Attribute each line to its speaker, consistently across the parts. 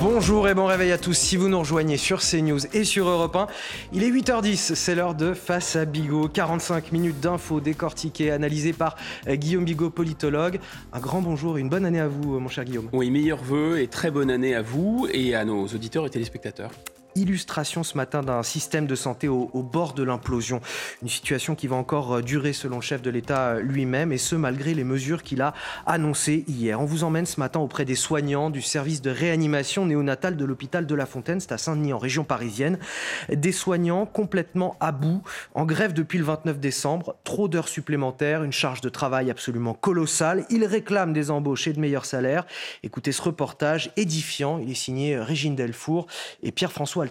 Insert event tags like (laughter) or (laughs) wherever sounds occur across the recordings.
Speaker 1: Bonjour et bon réveil à tous. Si vous nous rejoignez sur CNews et sur Europe 1, il est 8h10, c'est l'heure de Face à Bigot. 45 minutes d'infos décortiquées, analysées par euh, Guillaume Bigot, politologue. Un grand bonjour et une bonne année à vous, euh, mon cher Guillaume.
Speaker 2: Oui, meilleurs vœux et très bonne année à vous et à nos auditeurs et téléspectateurs
Speaker 1: illustration ce matin d'un système de santé au, bord de l'implosion. Une situation qui va encore euh, durer selon le chef de l'État euh, lui-même et ce malgré les mesures qu'il a annoncées hier. On vous emmène ce matin auprès des soignants du service de réanimation néonatale de l'hôpital de La Fontaine, c'est à Saint-Denis en région parisienne. Des soignants complètement à bout, en grève depuis le 29 décembre, trop d'heures supplémentaires, une charge de travail absolument colossale. Ils réclament des embauches et de meilleurs salaires. Écoutez ce reportage édifiant, il est signé Régine Delfour et Pierre-François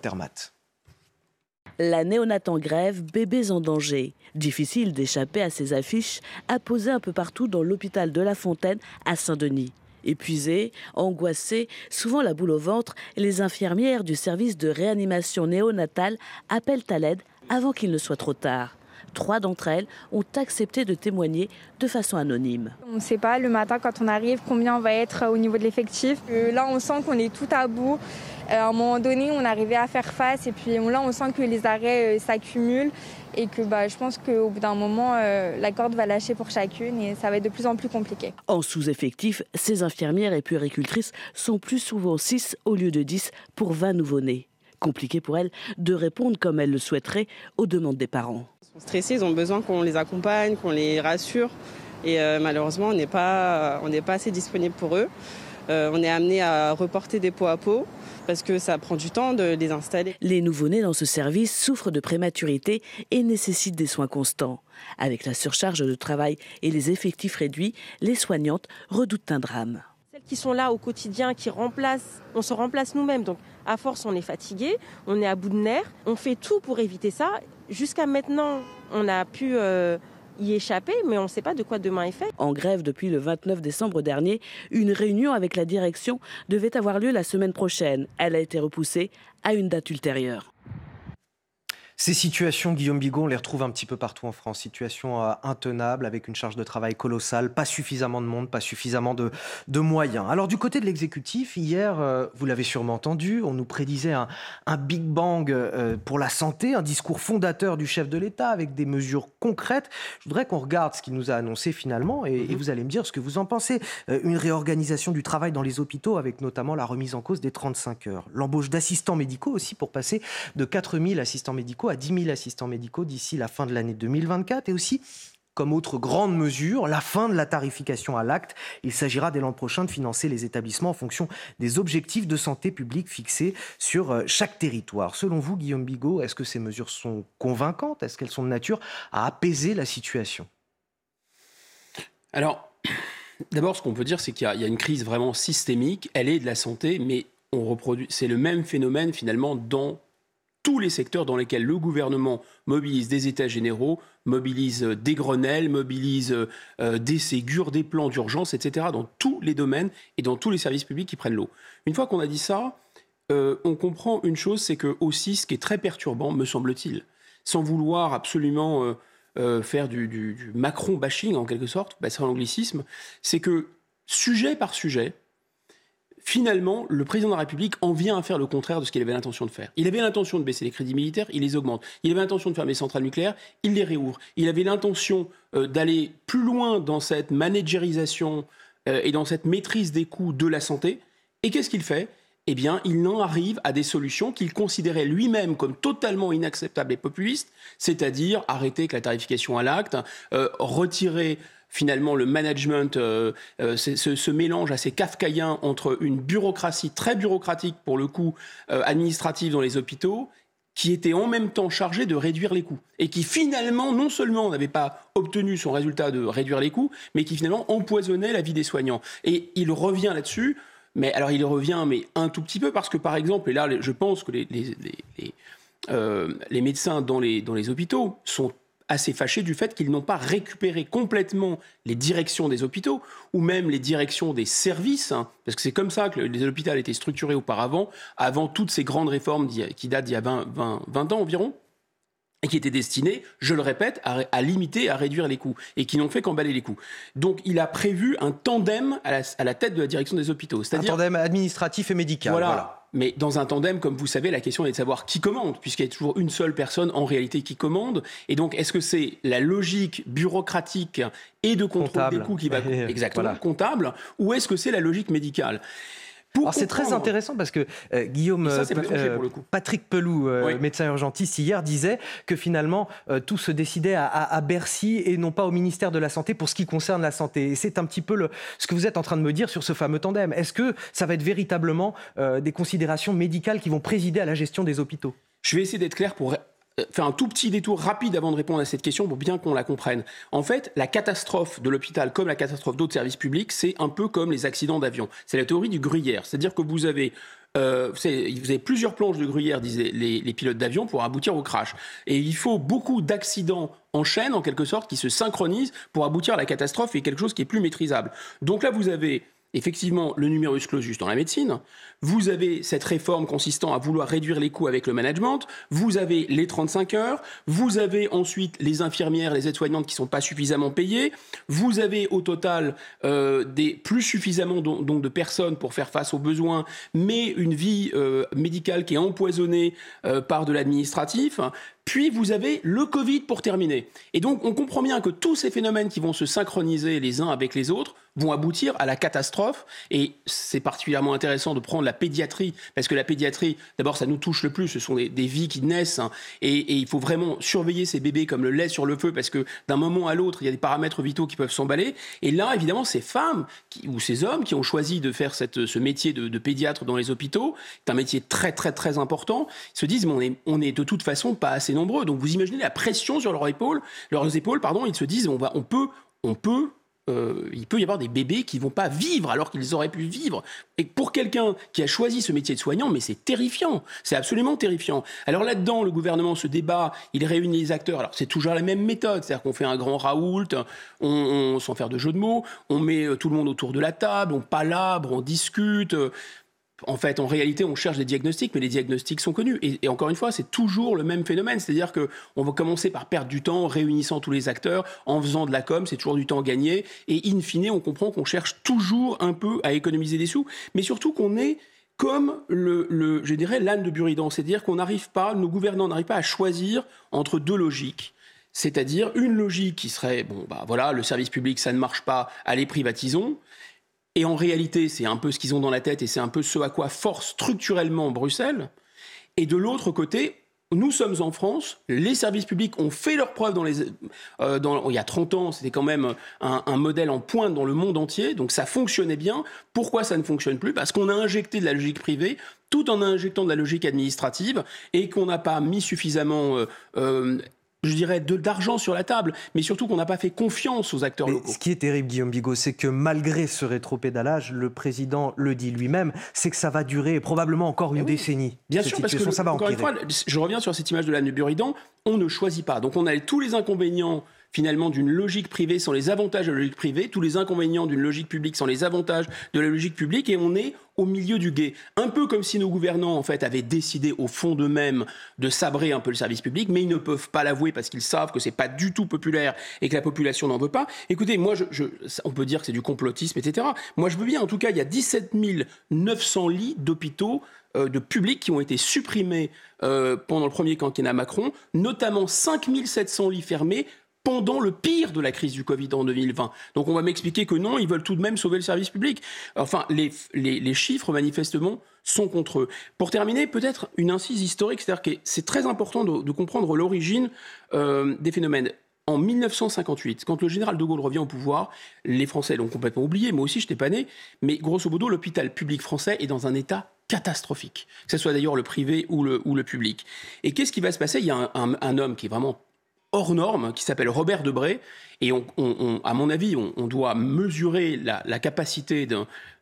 Speaker 3: la néonate en grève, bébés en danger. Difficile d'échapper à ces affiches apposées un peu partout dans l'hôpital de La Fontaine à Saint-Denis. Épuisées, angoissées, souvent la boule au ventre, les infirmières du service de réanimation néonatale appellent à l'aide avant qu'il ne soit trop tard. Trois d'entre elles ont accepté de témoigner de façon anonyme.
Speaker 4: On ne sait pas le matin quand on arrive combien on va être au niveau de l'effectif. Euh, là, on sent qu'on est tout à bout. Euh, à un moment donné, on arrivait à faire face et puis là, on sent que les arrêts euh, s'accumulent et que bah, je pense qu'au bout d'un moment, euh, la corde va lâcher pour chacune et ça va être de plus en plus compliqué.
Speaker 3: En sous-effectif, ces infirmières et puéricultrices sont plus souvent 6 au lieu de 10 pour 20 nouveau-nés. Compliqué pour elles de répondre comme elles le souhaiteraient aux demandes des parents.
Speaker 5: Ils sont stressés, ils ont besoin qu'on les accompagne, qu'on les rassure. Et malheureusement, on n'est pas, pas assez disponible pour eux. on est amené à reporter des pots à peau parce que ça prend du temps de les installer.
Speaker 3: Les nouveau-nés dans ce service souffrent de prématurité et nécessitent des soins constants. Avec la surcharge de travail et les effectifs réduits, les soignantes redoutent un drame.
Speaker 6: Celles qui sont là au quotidien, qui remplacent, on se remplace nous-mêmes. Donc à force, on est fatigué, on est à bout de nerfs. On fait tout pour éviter ça. Jusqu'à maintenant, on a pu euh, y échapper, mais on ne sait pas de quoi demain est fait.
Speaker 3: En grève depuis le 29 décembre dernier, une réunion avec la direction devait avoir lieu la semaine prochaine. Elle a été repoussée à une date ultérieure.
Speaker 1: Ces situations, Guillaume Bigot, on les retrouve un petit peu partout en France. Situations euh, intenables, avec une charge de travail colossale, pas suffisamment de monde, pas suffisamment de, moyens. Alors du côté de l'exécutif, hier, euh, vous l'avez sûrement entendu, on nous prédisait un, Big Bang euh, pour la santé, un discours fondateur du chef de l'État avec des mesures concrètes. Je voudrais qu'on regarde ce qu'il nous a annoncé finalement et, et, mhm. vous allez me dire ce que vous en pensez. une réorganisation du travail dans les hôpitaux avec notamment la remise en cause des 35 heures. L'embauche d'assistants médicaux aussi pour passer de 4000 assistants médicaux à 10 000 assistants médicaux d'ici la fin de l'année 2024 et aussi comme autre grande mesure, la fin de la tarification à l'acte. Il s'agira dès l'an prochain de financer les établissements en fonction des objectifs de santé publique fixés sur euh, chaque territoire. Selon vous, Guillaume Bigot, est-ce que ces mesures sont convaincantes? Est-ce qu'elles sont de nature à apaiser la situation?
Speaker 2: Alors, (clears throat) d'abord, ce qu'on peut dire, c'est qu'il y, a une crise vraiment systémique. Elle est de la santé, mais on reproduit. C'est le même phénomène finalement dans tous les secteurs dans lesquels le gouvernement mobilise des états généraux, mobilise euh, des Grenelles, mobilise euh, euh, des Ségures, des plans d'urgence, etc., dans tous les domaines et dans tous les services publics qui prennent l'eau. Une fois qu'on a dit ça, on comprend une chose, c'est que aussi, ce qui est très perturbant, me semble-t-il, sans vouloir absolument faire du, Macron bashing en quelque sorte, bah, c'est un anglicisme, c'est que sujet par sujet, finalement, le président de la République en vient à faire le contraire de ce qu'il avait l'intention de faire. Il avait l'intention de baisser les crédits militaires, il les augmente. Il avait l'intention de fermer les centrales nucléaires, il les réouvre. Il avait l'intention euh, d'aller plus loin dans cette managérisation euh, et dans cette maîtrise des coûts de la santé. Et qu'est-ce qu'il fait? Eh bien, il en arrive à des solutions qu'il considérait lui-même comme totalement inacceptables et populistes, c'est-à-dire arrêter la tarification à l'acte, euh, retirer finalement le management, euh, euh, ce, mélange assez kafkaïen entre une bureaucratie très bureaucratique pour le coup euh, administrative dans les hôpitaux qui était en même temps chargé de réduire les coûts et qui finalement non seulement n'avait pas obtenu son résultat de réduire les coûts, mais qui finalement empoisonnait la vie des soignants. Et il revient là-dessus, mais alors il revient mais un tout petit peu parce que par exemple, et là je pense que les, les, les médecins dans les, dans les hôpitaux sont assez fâchés du fait qu'ils n'ont pas récupéré complètement les directions des hôpitaux ou même les directions des services, hein, parce que c'est comme ça que les hôpitaux étaient structurés auparavant, avant toutes ces grandes réformes qui datent d'il y a 20, 20, 20 ans environ. et qui étaient destinés, je le répète, à, limiter, à réduire les coûts, et qui n'ont fait qu'emballer les coûts. Donc il a prévu un tandem à la, tête de la direction des hôpitaux.
Speaker 1: Un tandem administratif et médical.
Speaker 2: Voilà. Mais dans un tandem, comme vous savez, la question est de savoir qui commande, puisqu'il y a toujours une seule personne en réalité qui commande. Et donc, est-ce que c'est la logique bureaucratique et de contrôle des coûts qui va (laughs) exactement comptable, ou est-ce que c'est la logique médicale?
Speaker 1: C'est très intéressant parce que euh, Guillaume euh, euh, Patrick Pelou, médecin urgentiste hier, disait que finalement tout se décidait à, Bercy et non pas au ministère de la Santé pour ce qui concerne la santé. Et c'est un petit peu le, ce que vous êtes en train de me dire sur ce fameux tandem. Est-ce que ça va être véritablement des considérations médicales qui vont présider à la gestion des hôpitaux?
Speaker 2: Je vais essayer d'être clair pour faire un tout petit détour rapide avant de répondre à cette question pour bien qu'on la comprenne. En fait, la catastrophe de l'hôpital, comme la catastrophe d'autres services publics, c'est un peu comme les accidents d'avion. C'est la théorie du gruyère. C'est-à-dire que vous avez euh, plusieurs planches de gruyère, disaient les, les pilotes d'avion, pour aboutir au crash. Et il faut beaucoup d'accidents en chaîne, en quelque sorte, qui se synchronisent pour aboutir à la catastrophe et quelque chose qui est plus maîtrisable. Donc là, vous avez effectivement le numerus clausus dans la médecine, vous avez cette réforme consistant à vouloir réduire les coûts avec le management, vous avez les 35 heures, vous avez ensuite les infirmières, les aides-soignantes qui ne sont pas suffisamment payées, vous avez au total euh, des, plus suffisamment donc, de personnes pour faire face aux besoins, mais une vie euh, médicale qui est empoisonnée euh, par de l'administratif, puis vous avez le Covid pour terminer. Et donc on comprend bien que tous ces phénomènes qui vont se synchroniser les uns avec les autres vont aboutir à la catastrophe. Et c'est particulièrement intéressant de prendre la pédiatrie, parce que la pédiatrie, d'abord, ça nous touche le plus. Ce sont des, vies qui naissent, hein. et, il faut vraiment surveiller ces bébés comme le lait sur le feu, parce que d'un moment à l'autre, il y a des paramètres vitaux qui peuvent s'emballer. Et là, évidemment, ces femmes ou ces hommes qui ont choisi de faire ce métier de, pédiatre dans les hôpitaux, c'est un métier très, très, très important, se disent, mais on est, on est de toute façon pas assez nombreux. Donc vous imaginez la pression sur leurs épaules, leurs épaules, pardon, ils se disent on va, on peut, on peut euh, il peut y avoir des bébés qui vont pas vivre alors qu'ils auraient pu vivre. Et pour quelqu'un qui a choisi ce métier de soignant, mais c'est terrifiant, c'est absolument terrifiant. Alors là-dedans, le gouvernement se débat, il réunit les acteurs. Alors c'est toujours la même méthode, c'est-à-dire qu'on fait un grand raoult, on, on, sans faire de jeu de mots, on met euh, tout le monde autour de la table, on palabre, on discute en fait, en réalité, on cherche des diagnostics, mais les diagnostics sont connus. Et, encore une fois, c'est toujours le même phénomène. C'est-à-dire qu'on va commencer par perdre du temps en réunissant tous les acteurs, en faisant de la com, c'est toujours du temps gagné. Et in fine, on comprend qu'on cherche toujours un peu à économiser des sous, mais surtout qu'on est comme le, je dirais, l'âne de Buridan. C'est-à-dire qu'on n'arrive pas, nos gouvernants n'arrivent pas à choisir entre deux logiques. C'est-à-dire une logique qui serait, bon, bah voilà, le service public, ça ne marche pas, allez, privatisons. Et en réalité, c'est un peu ce qu'ils ont dans la tête et c'est un peu ce à quoi force structurellement Bruxelles. Et de l'autre côté, nous sommes en France, les services publics ont fait leurs preuves dans les, euh, il y a 30 ans, c'était quand même un, modèle en pointe dans le monde entier, donc ça fonctionnait bien. Pourquoi ça ne fonctionne plus? Parce qu'on a injecté de la logique privée tout en injectant de la logique administrative et qu'on n'a pas mis suffisamment euh, euh, je dirais, d'argent sur la table, mais surtout qu'on n'a pas fait confiance aux acteurs locaux.
Speaker 1: Ce qui est terrible, Guillaume Bigot, c'est que malgré ce rétropédalage, le président le dit lui-même, c'est que ça va durer probablement encore une eh décennie.
Speaker 2: Bien sûr, parce que, ça va encore une fois, je reviens sur cette image de l'âne Buridan, on ne choisit pas. Donc on a tous les inconvénients finalement d'une logique privée sans les avantages de la logique privée, tous les inconvénients d'une logique publique sans les avantages de la logique publique, et on est au milieu du guet. Un peu comme si nos gouvernants, en fait, avaient décidé au fond d'eux-mêmes de sabrer un peu le service public, mais ils ne peuvent pas l'avouer parce qu'ils savent que c'est pas du tout populaire et que la population n'en veut pas. Écoutez, moi, on peut dire que c'est du complotisme, etc. Moi, je veux bien, en tout cas, il y a 17 900 lits d'hôpitaux euh, de publics qui ont été supprimés euh, pendant le premier quinquennat Macron, notamment 5 700 lits fermés pendant le pire de la crise du Covid en 2020. Donc on va m'expliquer que non, ils veulent tout de même sauver le service public. Enfin, les, les, chiffres, manifestement, sont contre eux. Pour terminer, peut-être une incise historique, c'est-à-dire que c'est très important de, comprendre l'origine euh, des phénomènes. En 1958, quand le général de Gaulle revient au pouvoir, les Français l'ont complètement oublié, moi aussi je n'étais pas né, mais grosso modo, l'hôpital public français est dans un état catastrophique, que ce soit d'ailleurs le privé ou le, ou le public. Et qu'est-ce qui va se passer? Il y a un, un homme qui est vraiment hors norme qui s'appelle Robert Debré. Et on, à mon avis, on, doit mesurer la, capacité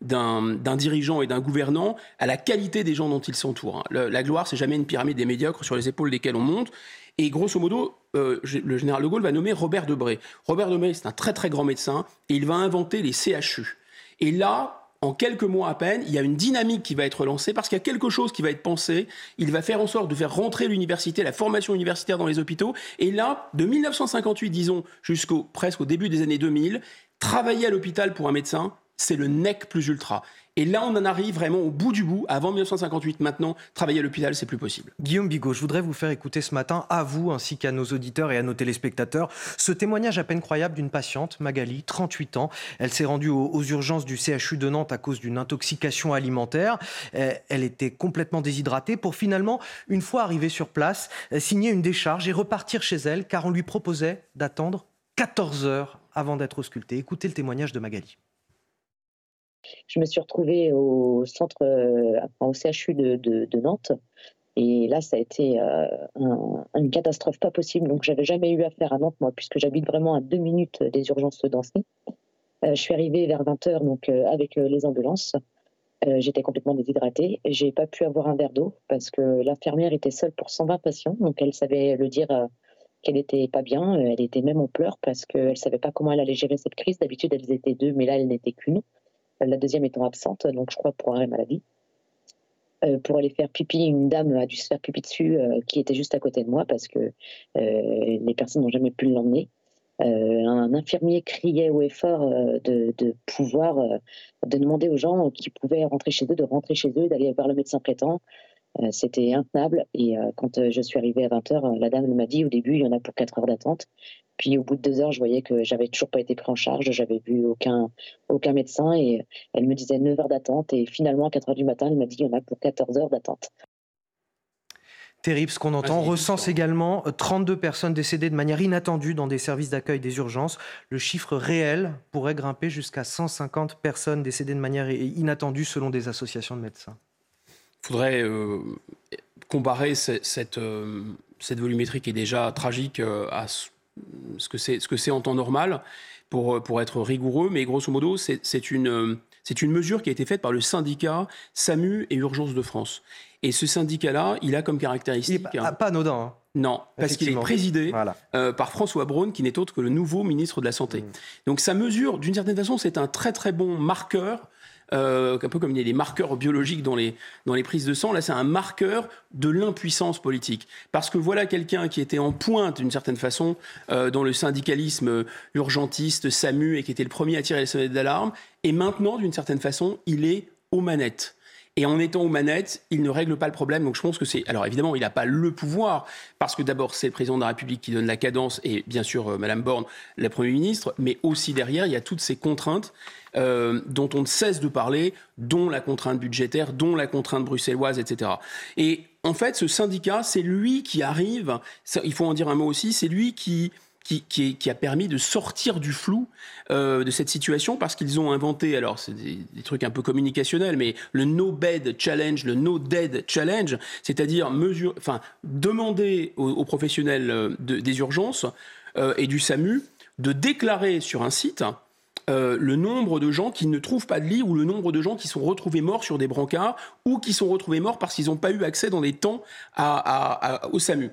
Speaker 2: d'un dirigeant et d'un gouvernant à la qualité des gens dont il s'entoure. La gloire, c'est jamais une pyramide des médiocres sur les épaules desquelles on monte. Et grosso modo, euh, le général de Gaulle va nommer Robert Debré. Robert Debré, c'est un très très grand médecin et il va inventer les CHU. Et là, en quelques mois à peine, il y a une dynamique qui va être lancée parce qu'il y a quelque chose qui va être pensé. Il va faire en sorte de faire rentrer l'université, la formation universitaire dans les hôpitaux. Et là, de 1958, disons, jusqu'au presque au début des années 2000, travailler à l'hôpital pour un médecin, c'est le nec plus ultra. Et là, on en arrive vraiment au bout du bout. Avant 1958, maintenant, travailler à l'hôpital, c'est plus possible.
Speaker 1: Guillaume Bigot, je voudrais vous faire écouter ce matin, à vous ainsi qu'à nos auditeurs et à nos téléspectateurs, ce témoignage à peine croyable d'une patiente, Magali, 38 ans. Elle s'est rendue aux, urgences du CHU de Nantes à cause d'une intoxication alimentaire. Elle était complètement déshydratée pour finalement, une fois arrivée sur place, euh, signer une décharge et repartir chez elle car on lui proposait d'attendre 14 heures avant d'être auscultée. Écoutez le témoignage de Magali.
Speaker 7: Je me suis retrouvée au centre, euh, au CHU de, Nantes. Et là, ça a été euh, une catastrophe pas possible. Donc, j'avais jamais eu affaire à Nantes, moi, puisque j'habite vraiment à deux minutes des urgences d'Ancy. Euh, je suis arrivée vers 20h donc, avec les ambulances. J'étais complètement déshydratée. J'ai pas pu avoir un verre d'eau parce que l'infirmière était seule pour 120 patients. Donc, elle savait le dire qu'elle n'était pas bien. Elle était même en pleurs parce qu'elle ne savait pas comment elle allait gérer cette crise. D'habitude, elles étaient deux, mais là, elle n'était qu'une la deuxième étant absente, donc je crois pour arrêt maladie. Euh, pour aller faire pipi, une dame a dû se faire pipi dessus euh, qui était juste à côté de moi parce que euh, les personnes n'ont jamais pu l'emmener. un infirmier criait haut et fort de, pouvoir, de demander aux gens qui pouvaient rentrer chez eux, de rentrer chez eux, d'aller voir le médecin traitant. C'était intenable. Et quand je suis arrivée à 20h, la dame m'a dit au début, il y en a pour 4 heures d'attente. Puis au bout de deux heures, je voyais que j'avais toujours pas été pris en charge, j'avais vu aucun, aucun médecin et elle me disait 9 heures d'attente et finalement à 4 heures du matin, elle m'a dit qu'il y en a pour 14 heures d'attente.
Speaker 1: Terrible ce qu'on entend. On recense également 32 euh, personnes décédées de manière inattendue dans des services d'accueil des urgences. Le chiffre réel pourrait grimper jusqu'à 150 personnes décédées de manière inattendue selon des associations de médecins.
Speaker 2: Il faudrait euh, comparer cette, euh, cette volumétrie qui est déjà tragique à ce ce que c'est en temps normal pour pour être rigoureux mais grosso modo c'est une une mesure qui a été faite par le syndicat SAMU et Urgence de France et ce syndicat là il a comme caractéristique
Speaker 1: il pas, pas anodin hein.
Speaker 2: Non, parce qu'il est présidé euh, par François Braun, qui n'est autre que le nouveau ministre de la Santé. Mmh. Donc sa mesure, d'une certaine façon, c'est un très très bon marqueur euh, un peu comme il y a des marqueurs biologiques dans les, dans les prises de sang, là c'est un marqueur de l'impuissance politique. Parce que voilà quelqu'un qui était en pointe d'une certaine façon euh, dans le syndicalisme urgentiste, SAMU, et qui était le premier à tirer les sonnettes d'alarme, et maintenant d'une certaine façon il est aux manettes. Et en étant aux manettes, il ne règle pas le problème. Donc je pense que c'est. Alors évidemment, il n'a pas le pouvoir, parce que d'abord, c'est le président de la République qui donne la cadence, et bien sûr, euh, Madame Borne, la Première ministre, mais aussi derrière, il y a toutes ces contraintes euh, dont on ne cesse de parler, dont la contrainte budgétaire, dont la contrainte bruxelloise, etc. Et en fait, ce syndicat, c'est lui qui arrive, il faut en dire un mot aussi, c'est lui qui, qui, a permis de sortir du flou euh, de cette situation parce qu'ils ont inventé, alors c'est des, trucs un peu communicationnels, mais le no bed challenge, le no dead challenge, c'est-à-dire mesure, demander aux, professionnels euh, des urgences et du SAMU de déclarer sur un site euh, le nombre de gens qui ne trouvent pas de lit ou le nombre de gens qui sont retrouvés morts sur des brancards ou qui sont retrouvés morts parce qu'ils n'ont pas eu accès dans les temps au SAMU.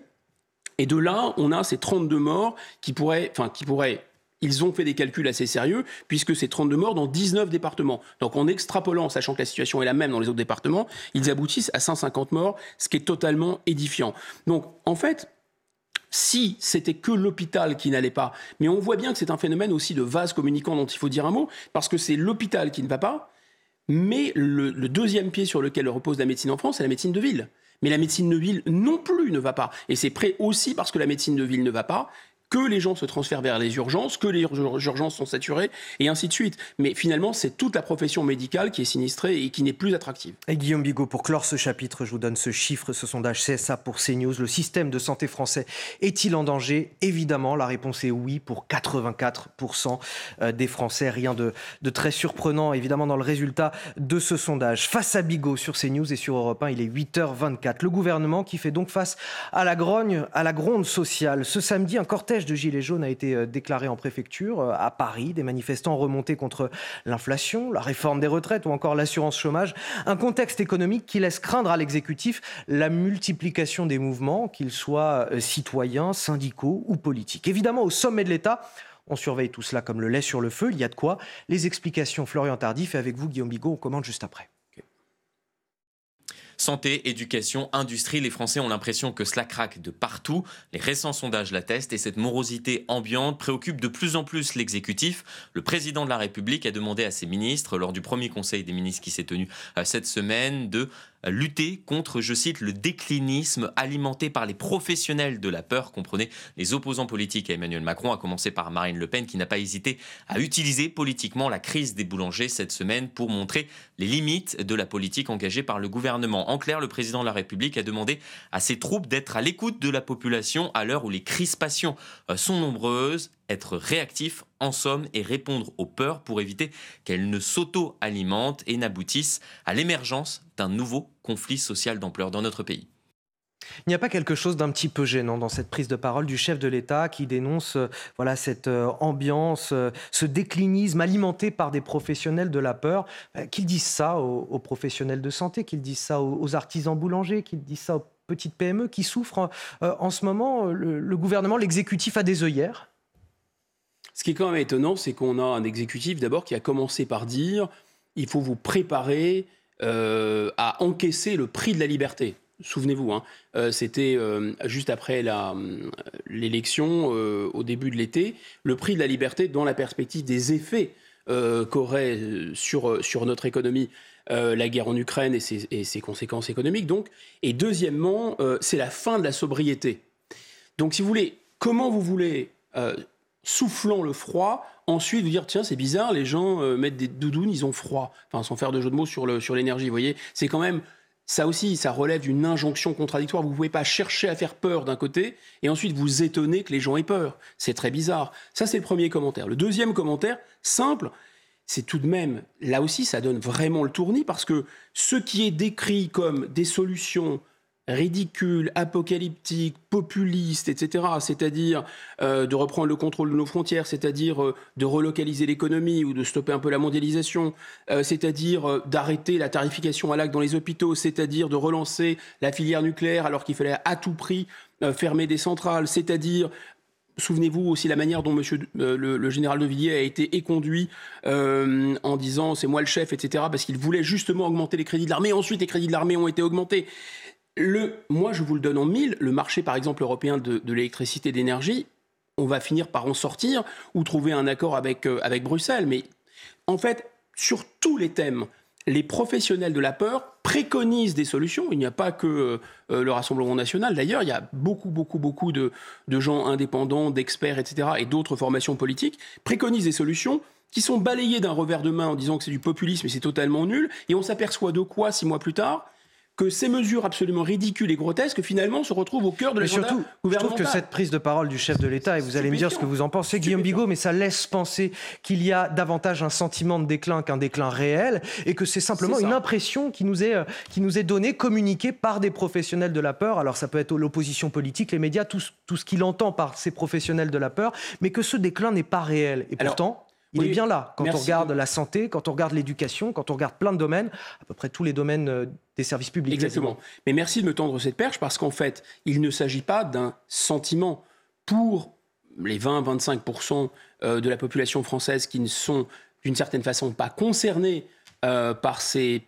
Speaker 2: Et de là, on a ces 32 morts qui pourraient, enfin, qui pourraient ils ont fait des calculs assez sérieux, puisque c'est 32 morts dans 19 départements. Donc en extrapolant, sachant que la situation est la même dans les autres départements, ils aboutissent à 150 morts, ce qui est totalement édifiant. Donc en fait, si c'était que l'hôpital qui n'allait pas. Mais on voit bien que c'est un phénomène aussi de vase communicant dont il faut dire un mot, parce que c'est l'hôpital qui ne va pas, mais le, deuxième pied sur lequel repose la médecine en France, c'est la médecine de ville. Mais la médecine de ville non plus ne va pas. Et c'est prêt aussi parce que la médecine de ville ne va pas que les gens se transfèrent vers les urgences, que les urgences sont saturées, et ainsi de suite. Mais finalement, c'est toute la profession médicale qui est sinistrée et qui n'est plus attractive.
Speaker 1: Et Guillaume Bigot, pour clore ce chapitre, je vous donne ce chiffre, ce sondage CSA pour CNews. Le système de santé français est-il en danger? Évidemment, la réponse est oui pour 84% euh, des Français. Rien de, de, très surprenant, évidemment, dans le résultat de ce sondage. Face à Bigot sur CNews et sur Europe 1, il est 8h24. Le gouvernement qui fait donc face à la grogne, à la gronde sociale. Ce samedi, un cortège de gilets jaunes a été euh, déclaré en préfecture euh, à Paris. Des manifestants remontés contre l'inflation, la réforme des retraites ou encore l'assurance chômage. Un contexte économique qui laisse craindre à l'exécutif la multiplication des mouvements, qu'ils soient euh, citoyens, syndicaux ou politiques. Évidemment, au sommet de l'État, On surveille tout cela comme le lait sur le feu. Il y a de quoi. Les explications, Florian Tardif, et avec vous, Guillaume Bigot, on commande juste après.
Speaker 8: Santé, éducation, industrie, les Français ont l'impression que cela craque de partout. Les récents sondages l'attestent et cette morosité ambiante préoccupe de plus en plus l'exécutif. Le président de la République a demandé à ses ministres, lors du premier conseil des ministres qui s'est tenu euh, cette semaine, de lutter contre, je cite, le déclinisme alimenté par les professionnels de la peur, comprenez les opposants politiques à Emmanuel Macron, à commencer par Marine Le Pen, qui n'a pas hésité à utiliser politiquement la crise des boulangers cette semaine pour montrer les limites de la politique engagée par le gouvernement. En clair, le président de la République a demandé à ses troupes d'être à l'écoute de la population à l'heure où les crispations euh, sont nombreuses être réactif en somme et répondre aux peurs pour éviter qu'elles ne s'auto-alimentent et n'aboutissent à l'émergence d'un nouveau conflit social d'ampleur dans notre pays.
Speaker 1: Il n'y a pas quelque chose d'un petit peu gênant dans cette prise de parole du chef de l'État qui dénonce euh, voilà cette euh, ambiance, euh, ce déclinisme alimenté par des professionnels de la peur, qu'ils disent ça aux, professionnels de santé, qu'ils disent ça aux, artisans boulangers, qu'ils disent ça aux petites PME qui souffrent en ce moment. Le, gouvernement, l'exécutif a des œillères
Speaker 2: ce qui est quand même étonnant, c'est qu'on a un exécutif d'abord qui a commencé par dire il faut vous préparer euh, à encaisser le prix de la liberté. Souvenez-vous, hein, euh, c'était euh, juste après l'élection, au début de l'été, le prix de la liberté dans la perspective des effets qu'aurait sur, sur notre économie la guerre en Ukraine et ses, et ses, conséquences économiques. Donc. Et deuxièmement, c'est la fin de la sobriété. Donc si vous voulez, comment vous voulez soufflant le froid, ensuite vous dire tiens c'est bizarre, les gens euh, mettent des doudounes, ils ont froid. Enfin sans faire de jeu de mots sur sur l'énergie, vous voyez, c'est quand même ça aussi, ça relève d'une injonction contradictoire. Vous ne pouvez pas chercher à faire peur d'un côté et ensuite vous étonner que les gens aient peur. C'est très bizarre. Ça, c'est le premier commentaire. Le deuxième commentaire, simple, c'est tout de même, là aussi, ça donne vraiment le tournis parce que ce qui est décrit comme des solutions ridicule, apocalyptique, populiste, etc., c'est-à-dire euh, de reprendre le contrôle de nos frontières, c'est-à-dire euh, de relocaliser l'économie ou de stopper un peu la mondialisation, euh, c'est-à-dire d'arrêter la tarification à l'acte dans les hôpitaux, c'est-à-dire de relancer la filière nucléaire alors qu'il fallait à tout prix fermer des centrales, c'est-à-dire Souvenez-vous aussi la manière dont monsieur, le, général de Villiers a été éconduit en disant c'est moi le chef, etc., parce qu'il voulait justement augmenter les crédits de l'armée. Ensuite, les crédits de l'armée ont été augmentés. Le, moi, je vous le donne en mille. Le marché, par exemple, européen de, l'électricité et d'énergie, on va finir par en sortir ou trouver un accord avec, euh, Bruxelles. Mais en fait, sur tous les thèmes, les professionnels de la peur préconisent des solutions. Il n'y a pas que euh, euh, le Rassemblement national. D'ailleurs, il y a beaucoup, beaucoup, beaucoup de, de gens indépendants, d'experts, etc., et d'autres formations politiques préconisent des solutions qui sont balayées d'un revers de main en disant que c'est du populisme et c'est totalement nul. Et on s'aperçoit de quoi six mois plus tard? Que ces mesures absolument ridicules et grotesques finalement se retrouvent au cœur de l'agenda
Speaker 1: surtout, Je trouve que cette prise de parole du chef de l'État, et vous allez me dire ce que vous en pensez, Guillaume Bigot, mais ça laisse penser qu'il y a davantage un sentiment de déclin qu'un déclin réel, et que c'est simplement une impression qui nous, est, euh, qui nous est donnée, communiquée par des professionnels de la peur. Alors ça peut être l'opposition politique, les médias, tout, tout ce qu'il entend par ces professionnels de la peur, mais que ce déclin n'est pas réel. Et pourtant, il est bien là. Quand on regarde la santé, quand on regarde l'éducation, quand on regarde plein de domaines, à peu près tous les domaines euh, des services publics.
Speaker 2: Exactement. Mais merci de me tendre cette perche parce qu'en fait, il ne s'agit pas d'un sentiment pour les 20-25% euh, de la population française qui ne sont d'une certaine façon pas concernés euh, par ces,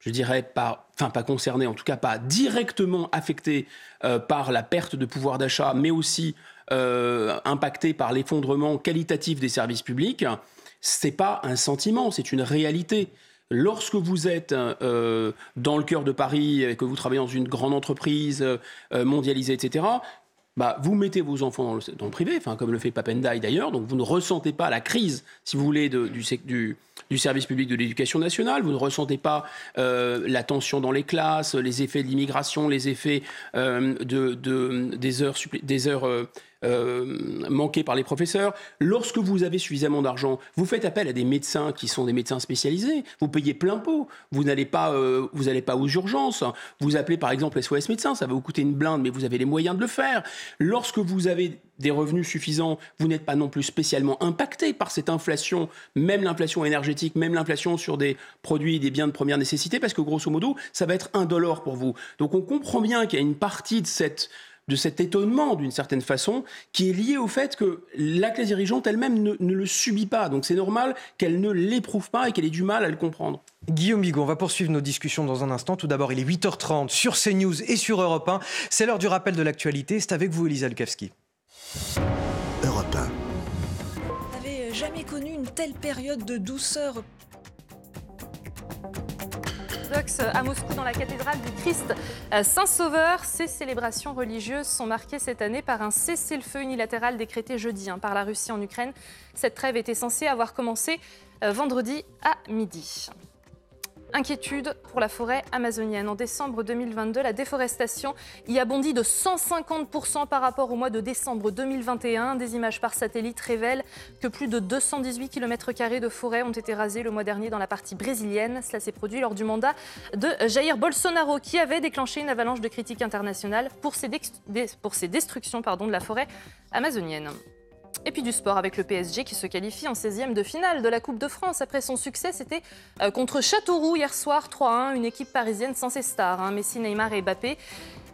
Speaker 2: je dirais, pas, enfin pas concernés, en tout cas pas directement affectés par la perte de pouvoir d'achat, mais aussi euh, impacté par l'effondrement qualitatif des services publics, c'est pas un sentiment, c'est une réalité. Lorsque vous êtes euh, dans le cœur de Paris, et que vous travaillez dans une grande entreprise euh, mondialisée, etc., bah, vous mettez vos enfants dans le, dans le privé, comme le fait Papendai d'ailleurs, donc vous ne ressentez pas la crise, si vous voulez, du, service public de l'éducation nationale, vous ne ressentez pas la tension dans les classes, les effets de l'immigration, les effets de, de, des heures, des heures euh, euh, manqué par les professeurs. Lorsque vous avez suffisamment d'argent, vous faites appel à des médecins qui sont des médecins spécialisés. Vous payez plein pot. Vous n'allez pas, euh, vous n'allez pas aux urgences. Vous appelez par exemple SOS médecins. Ça va vous coûter une blinde, mais vous avez les moyens de le faire. Lorsque vous avez des revenus suffisants, vous n'êtes pas non plus spécialement impacté par cette inflation, même l'inflation énergétique, même l'inflation sur des produits des biens de première nécessité, parce que grosso modo, ça va être indolore pour vous. Donc on comprend bien qu'il y a une partie de cette de cet étonnement d'une certaine façon qui est lié au fait que la classe dirigeante elle-même ne, ne le subit pas. Donc c'est normal qu'elle ne l'éprouve pas et qu'elle ait du mal à le comprendre.
Speaker 1: Guillaume Bigot, on va poursuivre nos discussions dans un instant. Tout d'abord, il est 8h30 sur CNews et sur Europe 1. C'est l'heure du rappel de l'actualité. C'est avec vous, Elisa Lukavski.
Speaker 9: Europe 1. Vous n'avez jamais connu une telle période de douceur
Speaker 10: à Moscou dans la cathédrale du Christ euh, Saint-Sauveur. Ces célébrations religieuses sont marquées cette année par un cessez-le-feu unilatéral décrété jeudi hein, par la Russie en Ukraine. Cette trêve était censée avoir commencé euh, vendredi à midi. Inquiétude pour la forêt amazonienne. En décembre 2022, la déforestation y a bondi de 150% par rapport au mois de décembre 2021. Des images par satellite révèlent que plus de 218 km de forêt ont été rasés le mois dernier dans la partie brésilienne. Cela s'est produit lors du mandat de Jair Bolsonaro qui avait déclenché une avalanche de critiques internationales pour ses, destructions de la forêt amazonienne. Et puis du sport avec le PSG qui se qualifie en 16e de finale de la Coupe de France. Après son succès, c'était euh, contre Châteauroux hier soir 3-1, une équipe parisienne sans ses stars, hein, Messi, Neymar et Mbappé.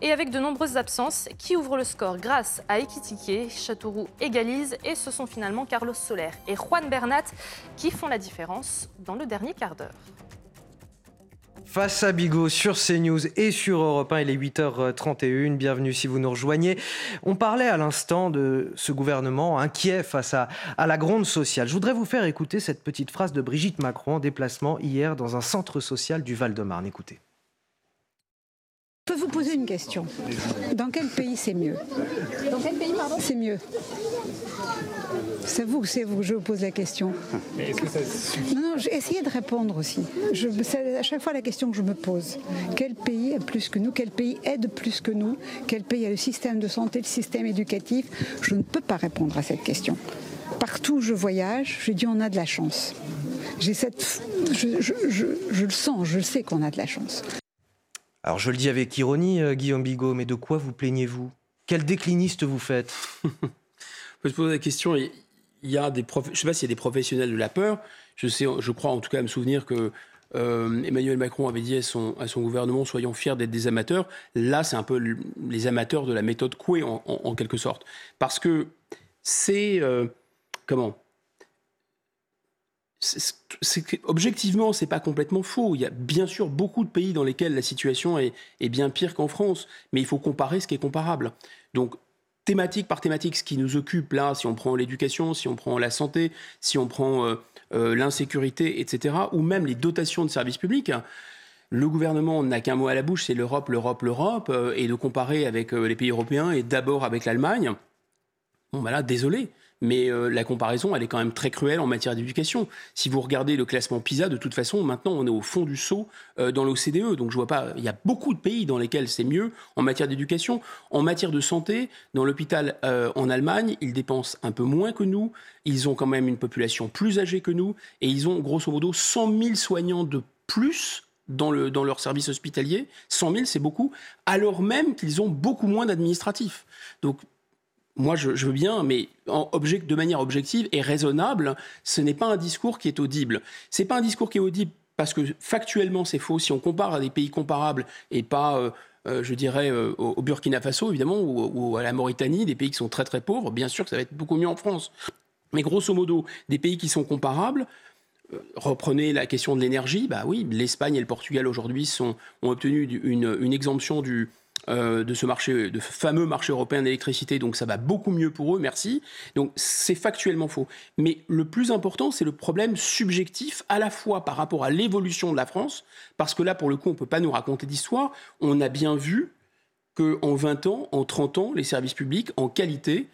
Speaker 10: Et avec de nombreuses absences, qui ouvre le score grâce à Ekitike, Châteauroux égalise et ce sont finalement Carlos Soler et Juan Bernat qui font la différence dans le dernier quart d'heure.
Speaker 1: Face à Bigot sur CNews et sur Europe 1, il est 8h31. Bienvenue si vous nous rejoignez. On parlait à l'instant de ce gouvernement inquiet face à, à la gronde sociale. Je voudrais vous faire écouter cette petite phrase de Brigitte Macron en déplacement hier dans un centre social du Val-de-Marne. Écoutez.
Speaker 11: Je peux vous poser une question. Dans quel pays c'est mieux?
Speaker 12: Dans quel pays, pardon?
Speaker 11: C'est mieux. C'est vous, c'est vous, je vous pose la question.
Speaker 12: Mais est-ce que ça suffit
Speaker 11: Non, non, j'ai essayé de répondre aussi. Je, c'est à chaque fois la question que je me pose. Quel pays est plus que nous? Quel pays aide plus que nous? Quel pays a le système de santé, le système éducatif? Je ne peux pas répondre à cette question. Partout où je voyage, je dis on a de la chance. J'ai cette, je, je, je, je le sens, je sais qu'on a de la chance.
Speaker 1: Alors je le dis avec ironie, euh, Guillaume Bigot, mais de quoi vous plaignez-vous? Quel décliniste vous faites? (laughs)
Speaker 2: On peut se poser la question il y a des prof... je sais pas s'il y a des professionnels de la peur. Je, sais, je crois en tout cas me souvenir que euh, Emmanuel Macron avait dit à son, gouvernement soyons fiers d'être des amateurs. Là, c'est un peu les amateurs de la méthode Coué en quelque sorte. Parce que c'est. Euh, comment? C'est, objectivement, c'est pas complètement faux. Il y a bien sûr beaucoup de pays dans lesquels la situation est, est, bien pire qu'en France, mais il faut comparer ce qui est comparable. Donc, thématique par thématique, ce qui nous occupe là, si on prend l'éducation, si on prend la santé, si on prend euh, euh, l'insécurité, etc., ou même les dotations de services publics, le gouvernement n'a qu'un mot à la bouche, c'est l'Europe, l'Europe, l'Europe, euh, et de comparer avec les pays européens et d'abord avec l'Allemagne. Bon, bah là, désolé mais euh, la comparaison, elle est quand même très cruelle en matière d'éducation. Si vous regardez le classement PISA, de toute façon, maintenant, on est au fond du saut euh, dans l'OCDE. Donc, je vois pas. Il y a beaucoup de pays dans lesquels c'est mieux en matière d'éducation. En matière de santé, dans l'hôpital euh, en Allemagne, ils dépensent un peu moins que nous. Ils ont quand même une population plus âgée que nous. Et ils ont, grosso modo, 100 000 soignants de plus dans, le, dans leur service hospitalier. 100 000, c'est beaucoup. Alors même qu'ils ont beaucoup moins d'administratifs. Donc, moi, je, veux bien, mais de manière objective et raisonnable, ce n'est pas un discours qui est audible. C'est pas un discours qui est audible parce que factuellement, c'est faux. Si on compare à des pays comparables et pas, euh, euh, je dirais, euh, au, Burkina Faso, évidemment, ou, à la Mauritanie, des pays qui sont très très pauvres, bien sûr que ça va être beaucoup mieux en France. Mais grosso modo, des pays qui sont comparables, reprenez la question de l'énergie, bah oui, l'Espagne et le Portugal aujourd'hui ont obtenu une exemption du, euh, de ce marché, de fameux marché européen d'électricité. Donc ça va beaucoup mieux pour eux, merci. Donc c'est factuellement faux. Mais le plus important, c'est le problème subjectif, à la fois par rapport à l'évolution de la France, parce que là, pour le coup, on ne peut pas nous raconter d'histoire. On a bien vu qu'en 20 ans, en 30 ans, les services publics, en qualité,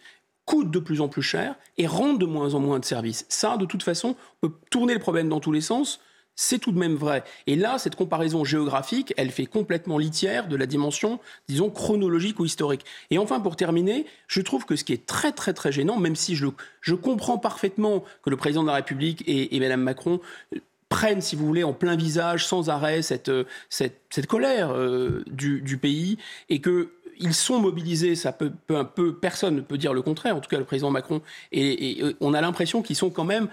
Speaker 2: coûtent de plus en plus cher et rendent de moins en moins de services. Ça, de toute façon, on peut tourner le problème dans tous les sens c'est tout de même vrai. Et là, cette comparaison géographique, elle fait complètement litière de la dimension, disons, chronologique ou historique. Et enfin, pour terminer, je trouve que ce qui est très, très, très gênant, même si je, je comprends parfaitement que le président de la République et, Mme Macron euh, prennent, si vous voulez, en plein visage, sans arrêt, cette, euh, cette, cette colère euh, du, du, pays, et que ils sont mobilisés, ça peut, un peu, personne ne peut dire le contraire, en tout cas le président Macron, et on a l'impression qu'ils sont quand même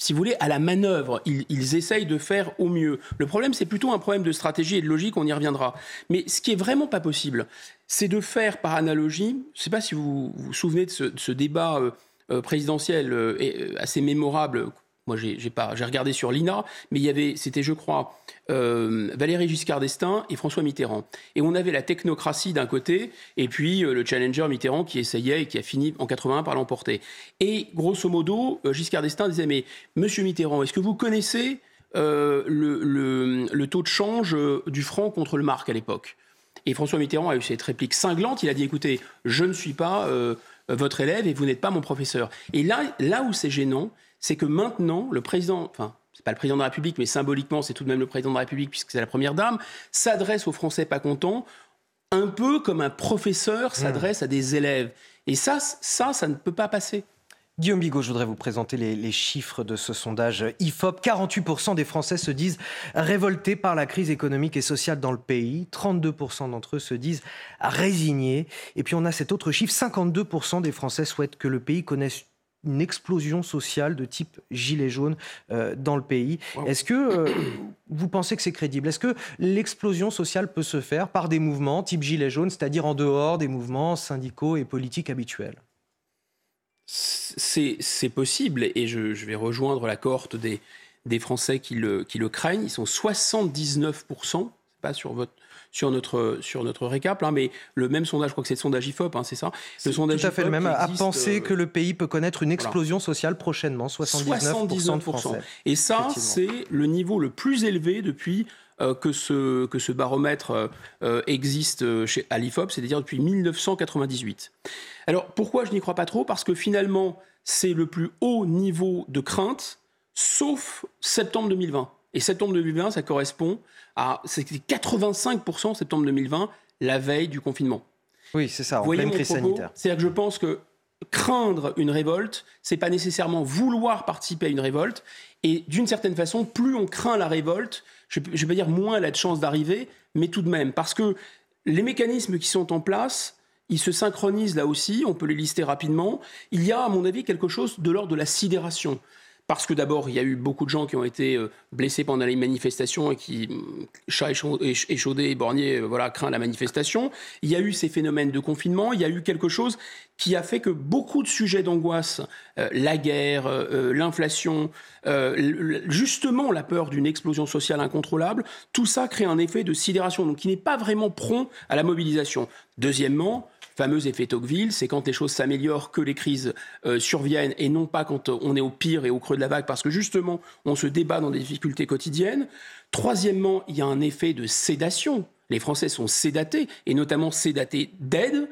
Speaker 2: si vous voulez, à la manœuvre. Ils, essayent de faire au mieux. Le problème, c'est plutôt un problème de stratégie et de logique, on y reviendra. Mais ce qui est vraiment pas possible, c'est de faire par analogie, je ne sais pas si vous vous souvenez de ce, débat euh, euh, présidentiel euh, assez mémorable moi j'ai regardé sur l'INA, mais il y avait, c'était je crois, euh, Valéry Giscard d'Estaing et François Mitterrand. Et on avait la technocratie d'un côté, et puis euh, le challenger Mitterrand qui essayait et qui a fini en 81 par l'emporter. Et grosso modo, euh, Giscard d'Estaing disait, mais Monsieur Mitterrand, est-ce que vous connaissez le, le, le, taux de change du franc contre le marque à l'époque? Et François Mitterrand a eu cette réplique cinglante, il a dit, écoutez, je ne suis pas votre élève et vous n'êtes pas mon professeur. Et là, là où c'est gênant, c'est que maintenant, le président, enfin, c'est pas le président de la République, mais symboliquement, c'est tout de même le président de la République, puisque c'est la première dame, s'adresse aux Français pas contents, un peu comme un professeur s'adresse à des élèves. Et ça, ça, ça ne peut pas passer.
Speaker 1: Guillaume Bigot, je voudrais vous présenter les, les, chiffres de ce sondage IFOP. 48% des Français se disent révoltés par la crise économique et sociale dans le pays. 32% d'entre eux se disent résignés. Et puis on a cet autre chiffre, 52% des Français souhaitent que le pays connaisse une explosion sociale de type gilet jaune euh, dans le pays. Wow. Est-ce que euh, vous pensez que c'est crédible? Est-ce que l'explosion sociale peut se faire par des mouvements type gilet jaune, c'est-à-dire en dehors des mouvements syndicaux et politiques habituels?
Speaker 2: C'est possible et je, je, vais rejoindre la cohorte des, des Français qui le, qui le craignent. Ils sont 79%, pas sur votre sur notre, sur notre récap, hein, mais le même sondage, je crois que c'est le sondage IFOP, hein, c'est ça?
Speaker 1: Le sondage tout à fait le même, à penser euh, que le pays peut connaître une explosion voilà. sociale prochainement, 79%, 79%. de Français.
Speaker 2: Et ça, c'est le niveau le plus élevé depuis euh, que, ce, que ce baromètre euh, existe chez, à l'IFOP, c'est-à-dire depuis 1998. Alors pourquoi je n'y crois pas trop? Parce que finalement, c'est le plus haut niveau de crainte, sauf septembre 2020. Et septembre 2020, ça correspond à 85% septembre 2020, la veille du confinement.
Speaker 1: Oui, c'est ça, en Vous pleine crise propos? sanitaire.
Speaker 2: C'est-à-dire que je pense que craindre une révolte, c'est pas nécessairement vouloir participer à une révolte. Et d'une certaine façon, plus on craint la révolte, je ne vais pas dire moins elle a de chances d'arriver, mais tout de même, parce que les mécanismes qui sont en place, ils se synchronisent là aussi, on peut les lister rapidement. Il y a, à mon avis, quelque chose de l'ordre de la sidération parce que d'abord, il y a eu beaucoup de gens qui ont été euh, blessés pendant les manifestations et qui, chat échaudé et bornier, euh, voilà, craint la manifestation. Il y a eu ces phénomènes de confinement. Il y a eu quelque chose qui a fait que beaucoup de sujets d'angoisse, euh, la guerre, l'inflation, justement la peur d'une explosion sociale incontrôlable, tout ça crée un effet de sidération, donc qui n'est pas vraiment prompt à la mobilisation. Deuxièmement, fameux effet Tocqueville, c'est quand les choses s'améliorent que les crises euh, surviennent et non pas quand on est au pire et au creux de la vague parce que justement on se débat dans des difficultés quotidiennes. Troisièmement, il y a un effet de sédation. Les Français sont sédatés et notamment sédatés d'aide.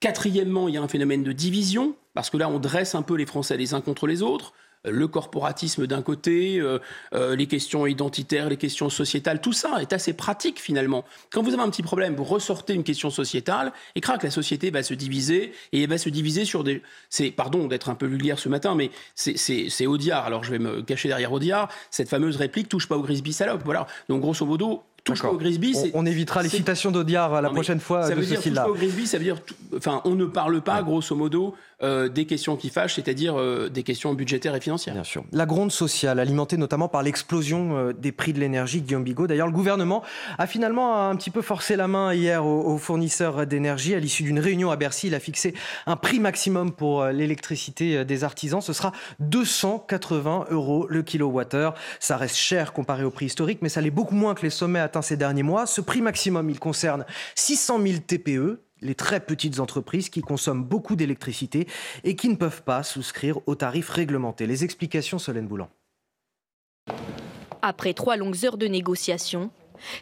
Speaker 2: Quatrièmement, il y a un phénomène de division parce que là on dresse un peu les Français les uns contre les autres le corporatisme d'un côté, euh, euh, les questions identitaires, les questions sociétales, tout ça est assez pratique finalement. Quand vous avez un petit problème, vous ressortez une question sociétale et crac, la société va se diviser et elle va se diviser sur des. C'est pardon d'être un peu vulgaire ce matin, mais c'est Audiard. Alors je vais me cacher derrière Audiard. Cette fameuse réplique touche pas au Grisby salope. Voilà. Donc grosso modo, touche pas au Grisby.
Speaker 1: On, on, évitera les citations d'Audiard la prochaine fois.
Speaker 2: Ça
Speaker 1: de
Speaker 2: veut dire touche pas au Grisby, ça veut dire, enfin, on ne parle pas, ouais. grosso modo, euh, des questions qui fâchent, c'est-à-dire euh, des questions budgétaires et financières.
Speaker 1: Bien sûr. La gronde sociale, alimentée notamment par l'explosion euh, des prix de l'énergie, Guillaume Bigot. D'ailleurs, le gouvernement a finalement un petit peu forcé la main hier aux, fournisseurs d'énergie. À l'issue d'une réunion à Bercy, il a fixé un prix maximum pour l'électricité des artisans. Ce sera 280 euros le kilowattheure. Ça reste cher comparé au prix historique, mais ça l'est beaucoup moins que les sommets atteints ces derniers mois. Ce prix maximum, il concerne 600 000 TPE, les très petites entreprises qui consomment beaucoup d'électricité et qui ne peuvent pas souscrire aux tarifs réglementés. Les explications, Solène Boulan.
Speaker 13: Après trois longues heures de négociations,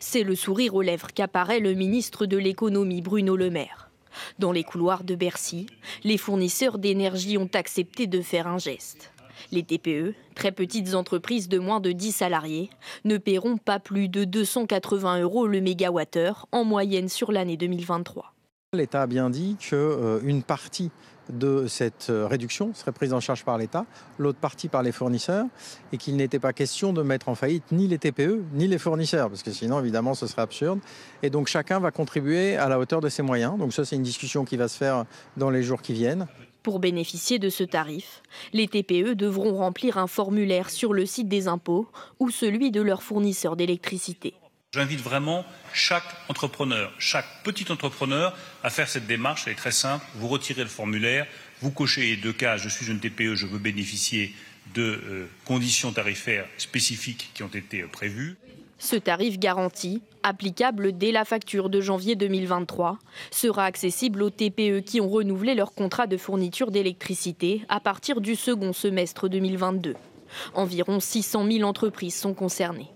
Speaker 13: c'est le sourire aux lèvres qu'apparaît le ministre de l'économie Bruno Le Maire. Dans les couloirs de Bercy, les fournisseurs d'énergie ont accepté de faire un geste. Les TPE, très petites entreprises de moins de 10 salariés, ne paieront pas plus de 280 euros le mégawattheure en moyenne sur l'année 2023.
Speaker 14: L'État a bien dit qu'une euh, partie de cette euh, réduction serait prise en charge par l'État, l'autre partie par les fournisseurs, et qu'il n'était pas question de mettre en faillite ni les TPE ni les fournisseurs, parce que sinon, évidemment, ce serait absurde. Et donc, chacun va contribuer à la hauteur de ses moyens. Donc, ça, c'est une discussion qui va se faire dans les jours qui viennent.
Speaker 13: Pour bénéficier de ce tarif, les TPE devront remplir un formulaire sur le site des impôts ou celui de leur fournisseur d'électricité.
Speaker 15: J'invite vraiment chaque entrepreneur, chaque petit entrepreneur à faire cette démarche. Elle est très simple. Vous retirez le formulaire, vous cochez les deux cases. Je suis une TPE, je veux bénéficier de euh, conditions tarifaires spécifiques qui ont été euh, prévues.
Speaker 13: Ce tarif garanti, applicable dès la facture de janvier 2023, sera accessible aux TPE qui ont renouvelé leur contrat de fourniture d'électricité à partir du second semestre 2022. Environ 600 000 entreprises sont concernées.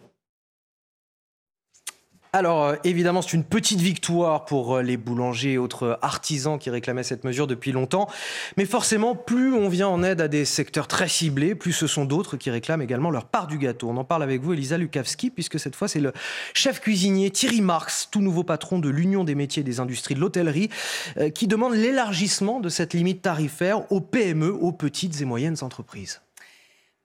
Speaker 1: Alors euh, évidemment, c'est une petite victoire pour euh, les boulangers et autres artisans qui réclamaient cette mesure depuis longtemps. Mais forcément, plus on vient en aide à des secteurs très ciblés, plus ce sont d'autres qui réclament également leur part du gâteau. On en parle avec vous, Elisa Lukavski, puisque cette fois, c'est le chef cuisinier Thierry Marx, tout nouveau patron de l'Union des métiers et des industries de l'hôtellerie, euh, qui demande l'élargissement de cette limite tarifaire aux PME, aux petites et moyennes entreprises.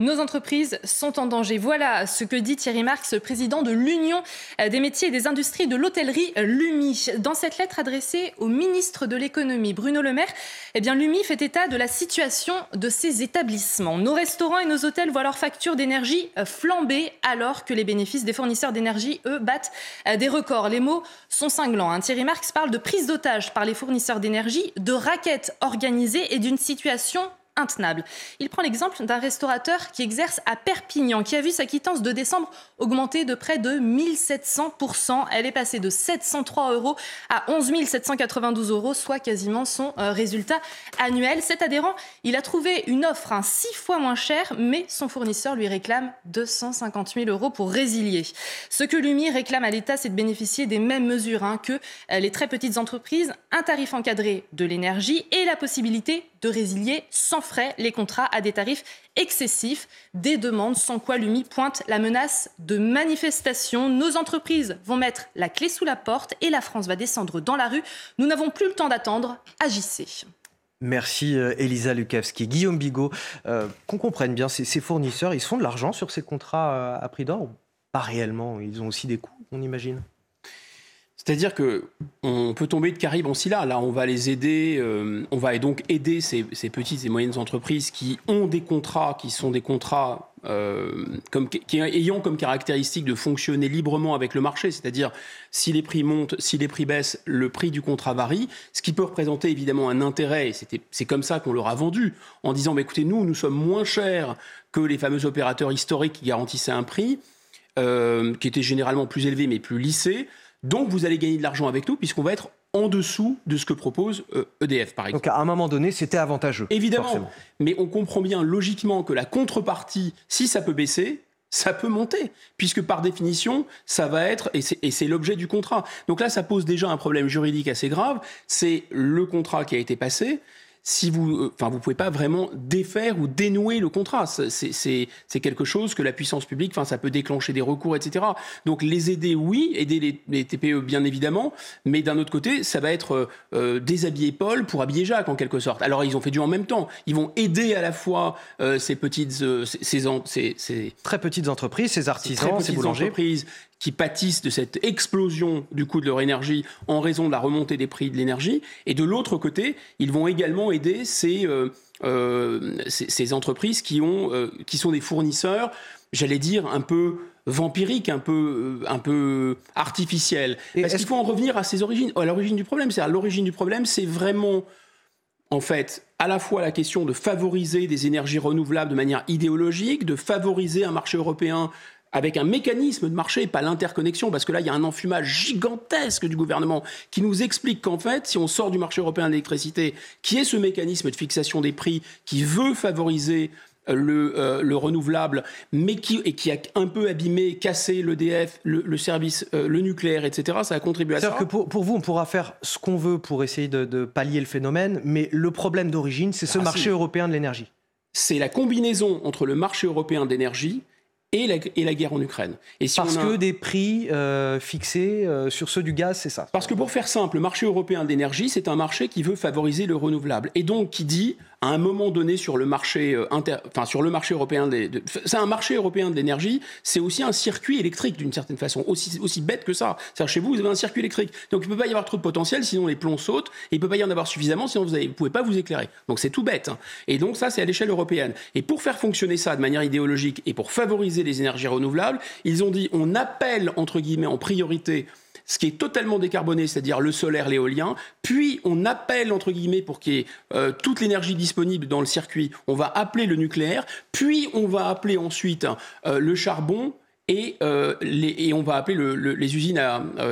Speaker 10: Nos entreprises sont en danger. Voilà ce que dit Thierry Marx, président de l'Union des métiers et des industries de l'hôtellerie, l'UMI. Dans cette lettre adressée au ministre de l'économie, Bruno Le Maire, eh l'UMI fait état de la situation de ces établissements. Nos restaurants et nos hôtels voient leurs factures d'énergie flamber alors que les bénéfices des fournisseurs d'énergie, eux, battent des records. Les mots sont cinglants. Hein. Thierry Marx parle de prise d'otage par les fournisseurs d'énergie, de raquettes organisées et d'une situation Il prend l'exemple d'un restaurateur qui exerce à Perpignan, qui a vu sa quittance de décembre augmenter de près de 1700%. Elle est passée de 703 euros à 11 792 euros, soit quasiment son euh, résultat annuel. Cet adhérent, il a trouvé une offre hein, six fois moins chère, mais son fournisseur lui réclame 250 000 euros pour résilier. Ce que l'UMI réclame à l'État, c'est de bénéficier des mêmes mesures hein, que euh, les très petites entreprises, un tarif encadré de l'énergie et la possibilité de résilier sans frais les contrats à des tarifs excessifs, des demandes sans quoi l'UMI pointe la menace de manifestation. Nos entreprises vont mettre la clé sous la porte et la France va descendre dans la rue. Nous n'avons plus le temps d'attendre. Agissez.
Speaker 1: Merci euh, Elisa Lukavski. Guillaume Bigot, euh, qu'on comprenne bien, ces, fournisseurs, ils font de l'argent sur ces contrats euh, à prix d'or Pas réellement, ils ont aussi des coûts, on imagine?
Speaker 2: C'est-à-dire que on peut tomber de Caraïbes en Scylla. Là, on va les aider, euh, on va donc aider ces, petites et moyennes entreprises qui ont des contrats, qui sont des contrats euh, ayant comme caractéristique de fonctionner librement avec le marché. C'est-à-dire, si les prix montent, si les prix baissent, le prix du contrat varie, ce qui peut représenter évidemment un intérêt. C'est comme ça qu'on leur a vendu, en disant, bah, écoutez, nous, nous sommes moins chers que les fameux opérateurs historiques qui garantissaient un prix, euh, qui était généralement plus élevé mais plus lissé. Donc vous allez gagner de l'argent avec nous puisqu'on va être en dessous de ce que propose EDF, euh, e par exemple.
Speaker 1: Donc à un moment donné, c'était avantageux.
Speaker 2: Évidemment. Mais on comprend bien logiquement que la contrepartie, si ça peut baisser, ça peut monter, puisque par définition, ça va être, et c'est l'objet du contrat. Donc là, ça pose déjà un problème juridique assez grave, c'est le contrat qui a été passé, si vous, euh, enfin, vous pouvez pas vraiment défaire ou dénouer le contrat. C'est quelque chose que la puissance publique, enfin, ça peut déclencher des recours, etc. Donc les aider, oui, aider les, TPE, bien évidemment, mais d'un autre côté, ça va être euh, déshabiller Paul pour habiller Jacques, en quelque sorte. Alors ils ont fait du en même temps. Ils vont aider à la fois euh, ces petites, ces, ces,
Speaker 1: très petites entreprises, ces artisans, ces, boulangers.
Speaker 2: entreprises qui pâtissent de cette explosion du coût de leur énergie en raison de la remontée des prix de l'énergie. Et de l'autre côté, ils vont également aider ces, euh, euh, ces, entreprises qui, ont, euh, qui sont des fournisseurs, j'allais dire, un peu vampiriques, un peu, un peu artificiels. Est-ce qu'il faut en revenir à ses origines, à l'origine du problème C'est à l'origine du problème, c'est vraiment en fait, à la fois la question de favoriser des énergies renouvelables de manière idéologique, de favoriser un marché européen avec un mécanisme de marché, pas l'interconnexion, parce que là, il y a un enfumage gigantesque du gouvernement qui nous explique qu'en fait, si on sort du marché européen de l'électricité, qui est ce mécanisme de fixation des prix qui veut favoriser euh, le, euh, le, renouvelable, mais qui, et qui a un peu abîmé, cassé l'EDF, le, le, service, euh, le nucléaire, etc. Ça a contribué à ça.
Speaker 1: C'est-à-dire que pour, pour, vous, on pourra faire ce qu'on veut pour essayer de, de, pallier le phénomène, mais le problème d'origine, c'est ce ah, marché européen de l'énergie.
Speaker 2: C'est la combinaison entre le marché européen d'énergie et la, et la, guerre en Ukraine.
Speaker 1: Et si Parce que des prix euh, fixés euh, sur ceux du gaz, c'est ça
Speaker 2: Parce que pour faire simple, le marché européen d'énergie, c'est un marché qui veut favoriser le renouvelable. Et donc qui dit, à un moment donné sur le marché, euh, inter, enfin, sur le marché européen. De, c'est un marché européen de l'énergie, c'est aussi un circuit électrique d'une certaine façon, aussi, bête que ça. C'est-à-dire chez vous, vous avez un circuit électrique. Donc il ne peut pas y avoir trop de potentiel, sinon les plombs sautent, et il ne peut pas y en avoir suffisamment, sinon vous ne pouvez pas vous éclairer. Donc c'est tout bête. Hein. Et donc ça, c'est à l'échelle européenne. Et pour faire fonctionner ça de manière idéologique et pour favoriser les énergies renouvelables, ils ont dit on appelle, entre guillemets, en priorité ce qui est totalement décarboné, c'est-à-dire le solaire, l'éolien, puis on appelle, entre guillemets, pour qu'il y ait euh, toute l'énergie disponible dans le circuit, on va appeler le nucléaire, puis on va appeler ensuite euh, le charbon, et, euh, et, on va appeler les usines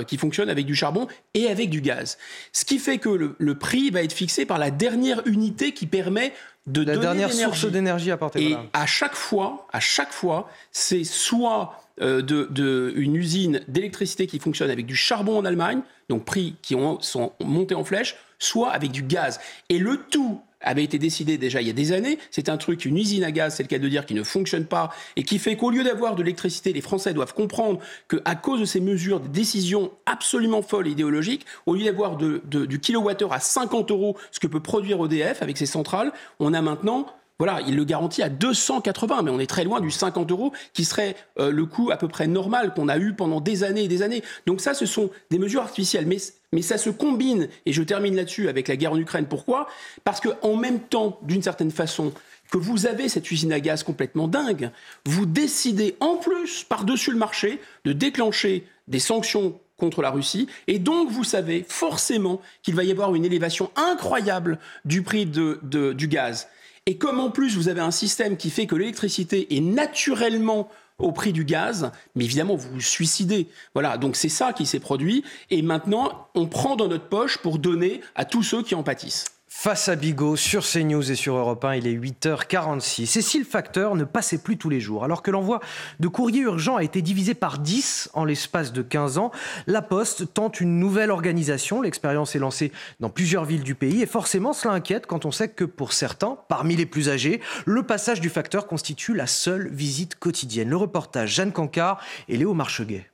Speaker 2: qui fonctionnent avec du charbon et avec du gaz. Ce qui fait que le, prix va être fixé par la dernière unité qui permet de
Speaker 1: la dernière source d'énergie apportée.
Speaker 2: Et à chaque fois, à chaque fois, c'est soit euh, de, une usine d'électricité qui fonctionne avec du charbon en Allemagne, donc prix qui ont, sont montés en flèche, soit avec du gaz. Et le tout avait été décidé déjà il y a des années. C'est un truc, une usine à gaz, c'est le cas de dire, qui ne fonctionne pas et qui fait qu'au lieu d'avoir de l'électricité, les Français doivent comprendre qu'à cause de ces mesures, des décisions absolument folles et idéologiques, au lieu d'avoir de, du kilowattheure à 50 euros, ce que peut produire EDF avec ses centrales, on a maintenant voilà, il le garantit à 280, mais on est très loin du 50 euros qui serait euh, le coût à peu près normal qu'on a eu pendant des années et des années. Donc ça, ce sont des mesures artificielles, mais, mais ça se combine, et je termine là-dessus avec la guerre en Ukraine. Pourquoi? Parce qu'en même temps, d'une certaine façon, que vous avez cette usine à gaz complètement dingue, vous décidez en plus, par-dessus le marché, de déclencher des sanctions contre la Russie. Et donc, vous savez forcément qu'il va y avoir une élévation incroyable du prix du gaz. Et comme en plus vous avez un système qui fait que l'électricité est naturellement au prix du gaz, mais évidemment vous vous suicidez. Voilà, donc c'est ça qui s'est produit. Et maintenant, on prend dans notre poche pour donner à tous ceux qui en pâtissent.
Speaker 1: Face à Bigot sur CNews et sur Europe 1, il est 8h46. Cécile Facteur ne passait plus tous les jours. Alors que l'envoi de courrier urgent a été divisé par 10 en l'espace de 15 ans, La Poste tente une nouvelle organisation. L'expérience est lancée dans plusieurs villes du pays et forcément cela inquiète quand on sait que pour certains, parmi les plus âgés, le passage du facteur constitue la seule visite quotidienne. Le reportage Jeanne Cancard et Léo Marcheguet.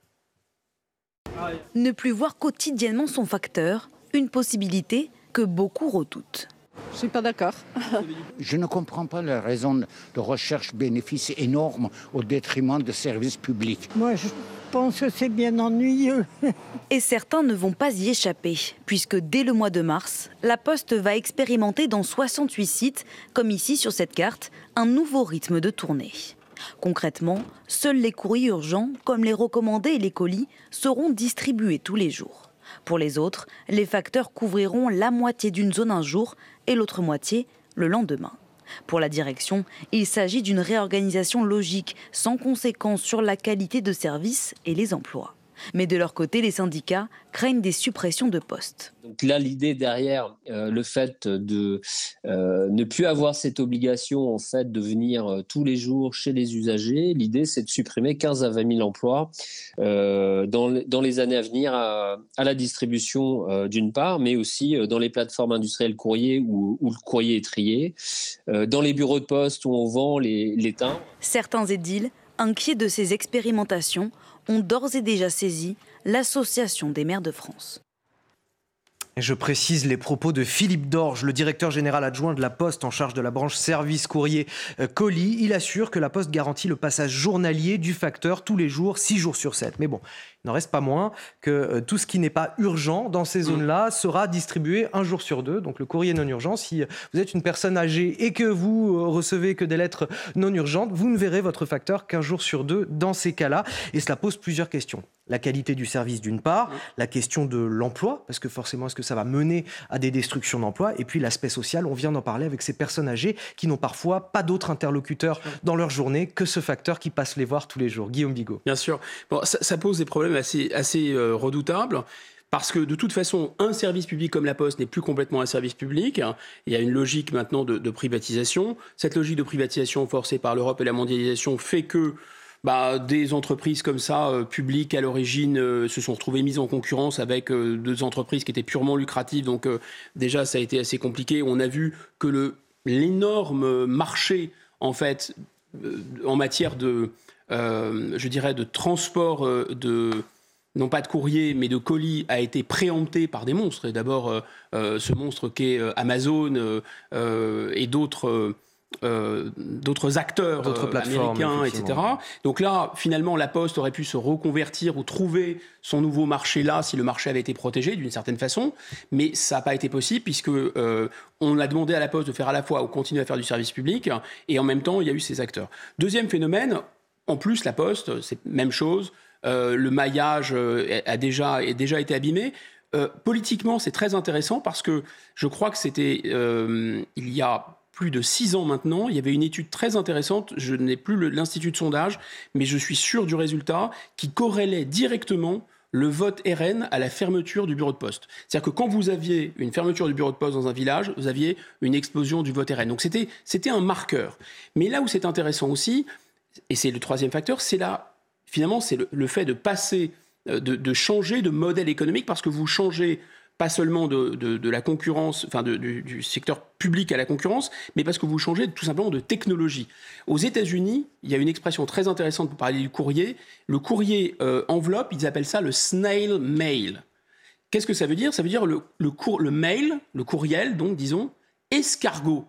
Speaker 16: Ne plus voir quotidiennement son facteur, une possibilité que beaucoup redoutent.
Speaker 17: Je ne suis pas d'accord.
Speaker 18: Je ne comprends pas la raison de recherche bénéfice énorme au détriment de services publics.
Speaker 17: Moi, je pense que c'est bien ennuyeux. (laughs)
Speaker 16: Et certains ne vont pas y échapper, puisque dès le mois de mars, la Poste va expérimenter dans 68 sites, comme ici sur cette carte, un nouveau rythme de tournée. Concrètement, seuls les courriers urgents, comme les recommandés et les colis, seront distribués tous les jours. Pour les autres, les facteurs couvriront la moitié d'une zone un jour et l'autre moitié le lendemain. Pour la direction, il s'agit d'une réorganisation logique, sans conséquence sur la qualité de service et les emplois. Mais de leur côté, les syndicats craignent des suppressions de postes.
Speaker 19: Donc là, l'idée derrière euh, le fait de euh, ne plus avoir cette obligation en fait de venir euh, tous les jours chez les usagers, l'idée c'est de supprimer 15 à 20 000 emplois dans, dans, les années à venir à, la distribution d'une part, mais aussi dans les plateformes industrielles courrier où, où, le courrier est trié, dans les bureaux de poste où on vend les, les.
Speaker 16: Certains édiles, inquiets de ces expérimentations, ont d'ores et déjà saisi l'Association des maires de France.
Speaker 1: Je précise les propos de Philippe Dorge, le directeur général adjoint de la Poste en charge de la branche service courrier euh, colis. Il assure que la Poste garantit le passage journalier du facteur tous les jours, 6 jours sur 7. Mais bon, n'en reste pas moins que euh, tout ce qui n'est pas urgent dans ces mm. zones-là sera distribué un jour sur deux. Donc le courrier non urgent, si vous êtes une personne âgée et que vous euh, recevez que des lettres non urgentes, vous ne verrez votre facteur qu'un jour sur deux dans ces cas-là. Et cela pose plusieurs questions la qualité du service d'une part, la question de l'emploi, parce que forcément est-ce que ça va mener à des destructions d'emplois, et puis l'aspect social, on vient d'en parler avec ces personnes âgées qui n'ont parfois pas d'autres interlocuteurs dans leur journée que ce facteur qui passe les voir tous les jours. Guillaume Bigot.
Speaker 2: Bien sûr, bon, ça, pose des problèmes assez, assez euh, redoutables. Parce que de toute façon, un service public comme la Poste n'est plus complètement un service public. Il y a une logique maintenant de, privatisation. Cette logique de privatisation forcée par l'Europe et la mondialisation fait que bah, des entreprises comme ça, euh, publiques à l'origine, euh, se sont retrouvées mises en concurrence avec euh, deux entreprises qui étaient purement lucratives. Donc déjà, ça a été assez compliqué. On a vu que l'énorme marché, en fait, en matière de, je dirais, de transport de non pas de courrier, mais de colis, a été préempté par des monstres. Et d'abord, euh, euh, ce monstre qu'est euh, Amazon et d'autres. d'autres acteurs américains, etc. Donc là, finalement, la Poste aurait pu se reconvertir ou trouver son nouveau marché là si le marché avait été protégé d'une certaine façon, mais ça n'a pas été possible puisque on a demandé à la Poste de faire à la fois ou continuer à faire du service public et en même temps il y a eu ces acteurs. Deuxième phénomène, en plus la Poste, c'est même chose. Euh, le maillage euh, a déjà, été abîmé. Euh, politiquement, c'est très intéressant parce que je crois que c'était il y a plus de six ans maintenant, il y avait une étude très intéressante, je n'ai plus l'institut de sondage, mais je suis sûr du résultat, qui corrélait directement le vote RN à la fermeture du bureau de poste. C'est-à-dire que quand vous aviez une fermeture du bureau de poste dans un village, vous aviez une explosion du vote RN. Donc c'était un marqueur. Mais là où c'est intéressant aussi, et c'est le troisième facteur, c'est la finalement, c'est le, fait de passer, euh, de, changer de modèle économique parce que vous changez pas seulement de, la concurrence, enfin du, secteur public à la concurrence, mais parce que vous changez tout simplement de technologie. Aux États-Unis, il y a une expression très intéressante pour parler du courrier. Le courrier euh, enveloppe, ils appellent ça le snail mail. Qu'est-ce que ça veut dire? Ça veut dire le, le mail, le courriel, donc disons, escargot.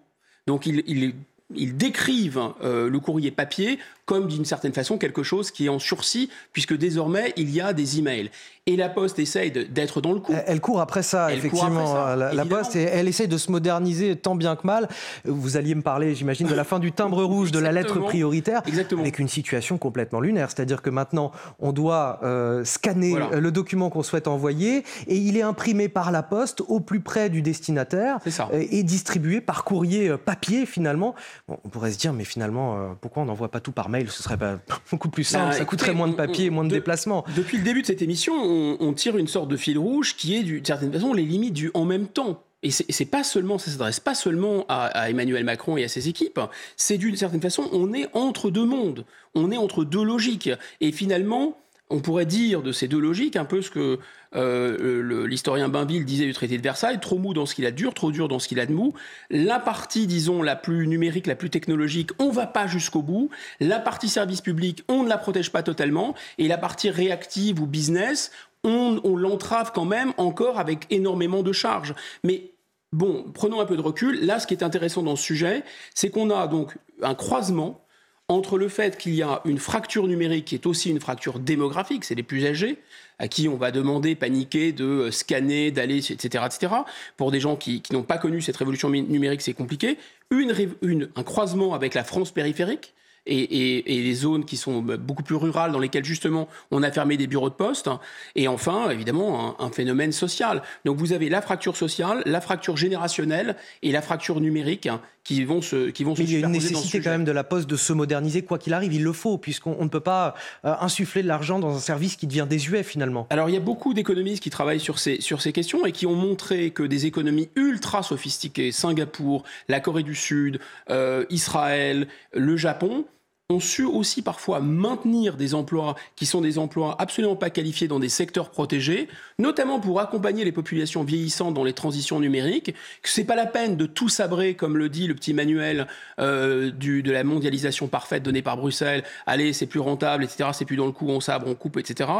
Speaker 2: Donc il ils décrivent euh, le courrier papier comme d'une certaine façon quelque chose qui est en sursis, puisque désormais il y a des emails. Et la Poste essaye d'être dans le coup.
Speaker 1: Elle court après ça, effectivement. la, Poste, elle essaye de se moderniser tant bien que mal. Vous alliez me parler, j'imagine, de la fin du timbre (laughs) rouge, de la lettre prioritaire,
Speaker 2: Exactement.
Speaker 1: avec une situation complètement lunaire. C'est-à-dire que maintenant, on doit euh, scanner le document qu'on souhaite envoyer, et il est imprimé par la Poste au plus près du destinataire, euh, et distribué par courrier euh, papier, finalement. on pourrait se dire, mais finalement, pourquoi on n'envoie pas tout par mail? Ce serait pas (laughs) beaucoup plus simple, ça coûterait moins de papier, moins de, déplacements.
Speaker 2: Depuis le début de cette émission, on, tire une sorte de fil rouge qui est, d'une certaine façon, les limites du en même temps. Et c'est pas seulement, ça s'adresse pas seulement à, Emmanuel Macron et à ses équipes. C'est d'une certaine façon, on est entre deux mondes, on est entre deux logiques. Et finalement, on pourrait dire de ces deux logiques un peu ce que euh, l'historien Bainville disait du traité de Versailles, trop mou dans ce qu'il a de dur, trop dur dans ce qu'il a de mou. La partie, disons, la plus numérique, la plus technologique, on va pas jusqu'au bout. La partie service public, on ne la protège pas totalement. Et la partie réactive ou business, on, on l'entrave quand même encore avec énormément de charges. Mais bon, prenons un peu de recul. Là, ce qui est intéressant dans ce sujet, c'est qu'on a donc un croisement entre le fait qu'il y a une fracture numérique qui est aussi une fracture démographique, c'est les plus âgés, à qui on va demander, paniquer, de scanner, d'aller, etc., etc. Pour des gens qui, n'ont pas connu cette révolution numérique, c'est compliqué. une, un croisement avec la France périphérique, et, les zones qui sont beaucoup plus rurales dans lesquelles justement on a fermé des bureaux de poste. Et enfin, évidemment, un, phénomène social. Donc vous avez la fracture sociale, la fracture générationnelle et la fracture numérique qui vont se qui vont
Speaker 1: Mais Il y a une nécessité quand même de la Poste de se moderniser quoi qu'il arrive. Il le faut puisqu'on ne peut pas euh, insuffler de l'argent dans un service qui devient désuet finalement.
Speaker 2: Alors il y a beaucoup d'économistes qui travaillent sur ces sur ces questions et qui ont montré que des économies ultra sophistiquées, Singapour, la Corée du Sud, euh, Israël, le Japon, ont su aussi parfois maintenir des emplois qui sont des emplois absolument pas qualifiés dans des secteurs protégés, notamment pour accompagner les populations vieillissantes dans les transitions numériques, que c'est pas la peine de tout sabrer, comme le dit le petit manuel euh, de la mondialisation parfaite donnée par Bruxelles, allez, c'est plus rentable, etc., c'est plus dans le coup, on sabre, on coupe, etc.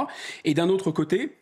Speaker 2: Et d'un autre côté,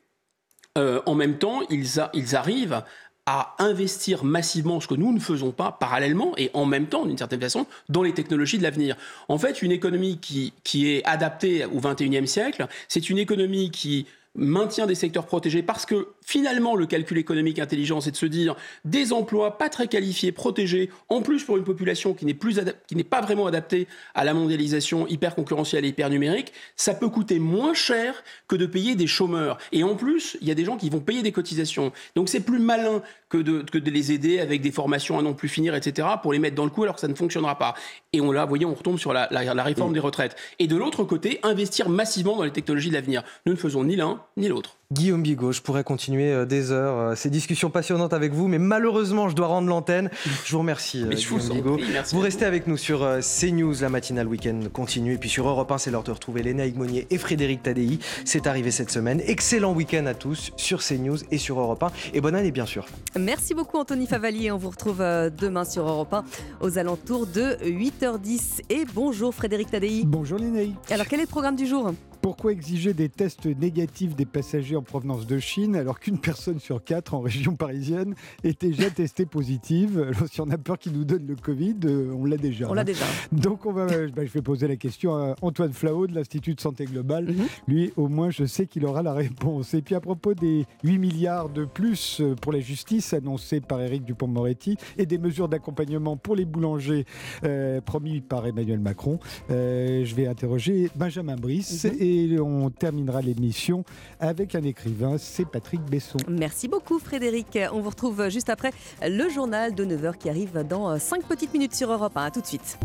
Speaker 2: euh, en même temps, ils arrivent à investir massivement, ce que nous ne faisons pas parallèlement et en même temps, d'une certaine façon, dans les technologies de l'avenir. En fait, une économie qui, qui est adaptée au 21e siècle, c'est une économie qui maintient des secteurs protégés parce que finalement le calcul économique intelligent c'est de se dire des emplois pas très qualifiés protégés en plus pour une population qui n'est plus qui n'est pas vraiment adaptée à la mondialisation hyper concurrentielle et hyper numérique ça peut coûter moins cher que de payer des chômeurs. Et en plus il y a des gens qui vont payer des cotisations. Donc c'est plus malin que de, que de les aider avec des formations à non plus finir etc pour les mettre dans le coup alors que ça ne fonctionnera pas. Et on là voyez on retombe sur la, la réforme des retraites. Et de l'autre côté investir massivement dans les technologies de l'avenir. Nous ne faisons ni l'un ni l'autre.
Speaker 1: Guillaume Bigot, je pourrais continuer euh, des heures, euh, ces discussions passionnantes avec vous, mais malheureusement, je dois rendre l'antenne. Je vous remercie,
Speaker 2: mais
Speaker 1: Guillaume
Speaker 2: vous
Speaker 1: Bigot.
Speaker 2: vous
Speaker 1: restez avec nous sur euh, CNews, la matinale week-end continue. Et puis sur Europe 1, c'est l'heure de retrouver Léna Higmonier et Frédéric Tadei. C'est arrivé cette semaine. Excellent week-end à tous sur CNews et sur Europe 1. Et bonne année, bien sûr.
Speaker 20: Merci beaucoup, Anthony Favalier. On vous retrouve demain sur Europe 1 aux alentours de 8h10. Et bonjour, Frédéric Tadei.
Speaker 21: Bonjour, Léna.
Speaker 20: Alors, quel est le programme du jour?
Speaker 21: Pourquoi exiger des tests négatifs des passagers en provenance de Chine alors qu'une personne sur quatre en région parisienne est déjà (laughs) testée positive? Alors, Si on a peur qu'ils nous donnent le Covid, euh, on l'a déjà.
Speaker 20: On l'a
Speaker 21: hein.
Speaker 20: déjà.
Speaker 21: Donc on va, bah, je vais poser la question à Antoine Flao de l'Institut de santé globale.
Speaker 20: Mhm.
Speaker 21: Lui, au moins, je sais qu'il aura la réponse. Et puis à propos des 8 milliards de plus euh, pour la justice annoncés par Éric Dupont-Moretti et des mesures d'accompagnement pour les boulangers euh, promis par Emmanuel Macron, euh, je vais interroger Benjamin Brice
Speaker 20: Mhm.
Speaker 21: et on terminera l'émission avec un écrivain, c'est Patrick Besson.
Speaker 20: Merci beaucoup Frédéric. On vous retrouve juste après le journal de 9h qui arrive dans 5 petites minutes sur Europe 1. À tout de suite.